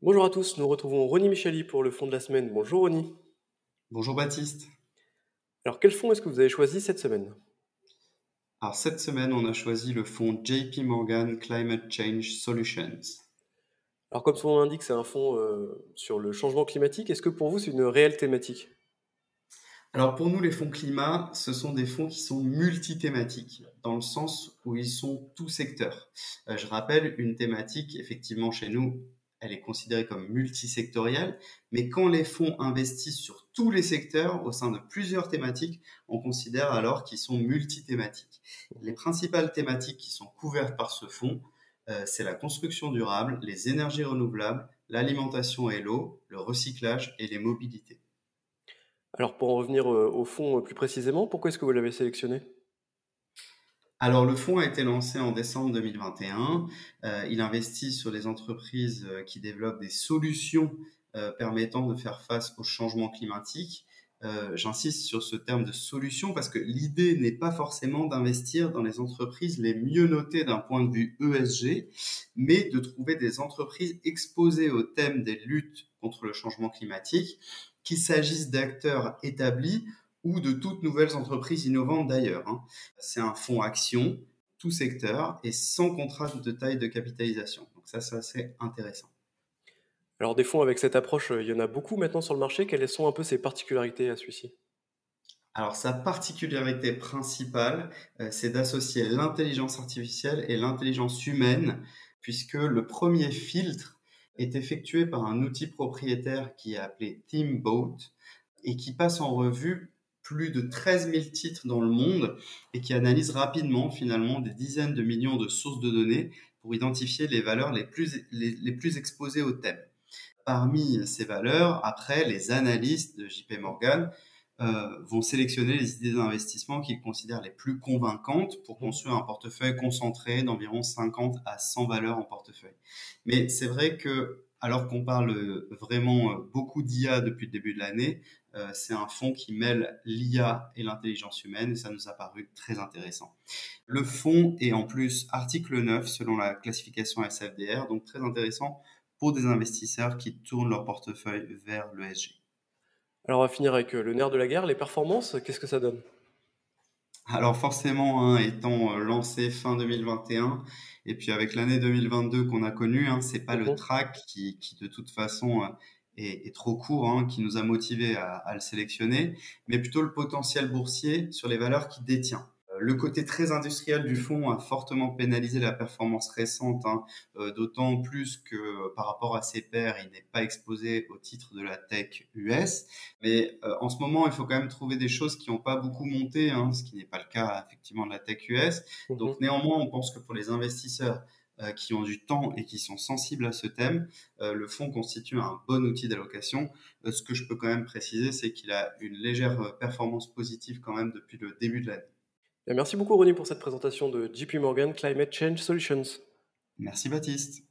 Bonjour à tous, nous retrouvons Ronnie Micheli pour le fonds de la semaine. Bonjour Ronnie. Bonjour Baptiste. Alors quel fonds est-ce que vous avez choisi cette semaine? Alors cette semaine, on a choisi le fonds JP Morgan Climate Change Solutions. Alors comme son nom l'indique, c'est un fonds euh, sur le changement climatique. Est-ce que pour vous c'est une réelle thématique? Alors pour nous, les fonds climat, ce sont des fonds qui sont multithématiques, dans le sens où ils sont tout secteurs. Euh, je rappelle, une thématique, effectivement, chez nous, elle est considérée comme multisectorielle, mais quand les fonds investissent sur tous les secteurs au sein de plusieurs thématiques, on considère alors qu'ils sont multithématiques. Les principales thématiques qui sont couvertes par ce fonds, euh, c'est la construction durable, les énergies renouvelables, l'alimentation et l'eau, le recyclage et les mobilités. Alors pour en revenir euh, au fonds euh, plus précisément, pourquoi est-ce que vous l'avez sélectionné? Alors, le fonds a été lancé en décembre 2021. il investit sur les entreprises qui développent des solutions permettant de faire face au changement climatique euh, j'insiste sur ce terme de solution parce que l'idée n'est pas forcément d'investir dans les entreprises les mieux notées d'un point de vue ESG, mais de trouver des entreprises exposées au thème des luttes contre le changement climatique, qu'il s'agisse d'acteurs établis ou de toutes nouvelles entreprises innovantes d'ailleurs. Hein. C'est un fonds action, tout secteur, et sans contrainte de taille de capitalisation. Donc ça, c'est assez intéressant. Alors des fonds avec cette approche, euh, il y en a beaucoup maintenant sur le marché. Quelles sont un peu ses particularités à celui-ci? Alors sa particularité principale, euh, c'est d'associer l'intelligence artificielle et l'intelligence humaine, puisque le premier filtre est effectué par un outil propriétaire qui est appelé Teamboat et qui passe en revue plus de 13 000 titres dans le monde et qui analyse rapidement finalement des dizaines de millions de sources de données pour identifier les valeurs les plus, les plus exposées au thème parmi ces valeurs, après, les analystes de JP Morgan euh, vont sélectionner les idées d'investissement qu'ils considèrent les plus convaincantes pour construire un portefeuille concentré d'environ 50 à 100 valeurs en portefeuille. Mais c'est vrai que, alors qu'on parle vraiment beaucoup d'IA depuis le début de l'année, euh, c'est un fonds qui mêle l'IA et l'intelligence humaine et ça nous a paru très intéressant. Le fonds est en plus article 9 selon la classification SFDR, donc très intéressant pour des investisseurs qui tournent leur portefeuille vers l'ESG. Alors on va finir avec euh, le nerf de la guerre, les performances, qu'est-ce que ça donne? Alors forcément, hein, étant euh, lancé fin 2021, et puis avec l'année 2022 qu'on a connue, hein, c'est pas le mhm. track qui, de toute façon euh, est, trop court, hein, qui nous a motivé à, à, le sélectionner, mais plutôt le potentiel boursier sur les valeurs qu'il détient le côté très industriel du fonds a fortement pénalisé la performance récente, hein, euh, d'autant plus que euh, par rapport à ses pairs, il n'est pas exposé au titre de la tech US. Mais euh, en ce moment, il faut quand même trouver des choses qui n'ont pas beaucoup monté, hein, ce qui n'est pas le cas effectivement de la tech US. Mhm. Donc néanmoins, on pense que pour les investisseurs qui ont du temps et qui sont sensibles à ce thème, le fonds constitue un bon outil d'allocation. ce que je peux quand même préciser, c'est qu'il a une légère performance positive quand même depuis le début de l'année. Merci beaucoup Ronnie pour cette présentation de JP Morgan Climate Change Solutions. Merci Baptiste.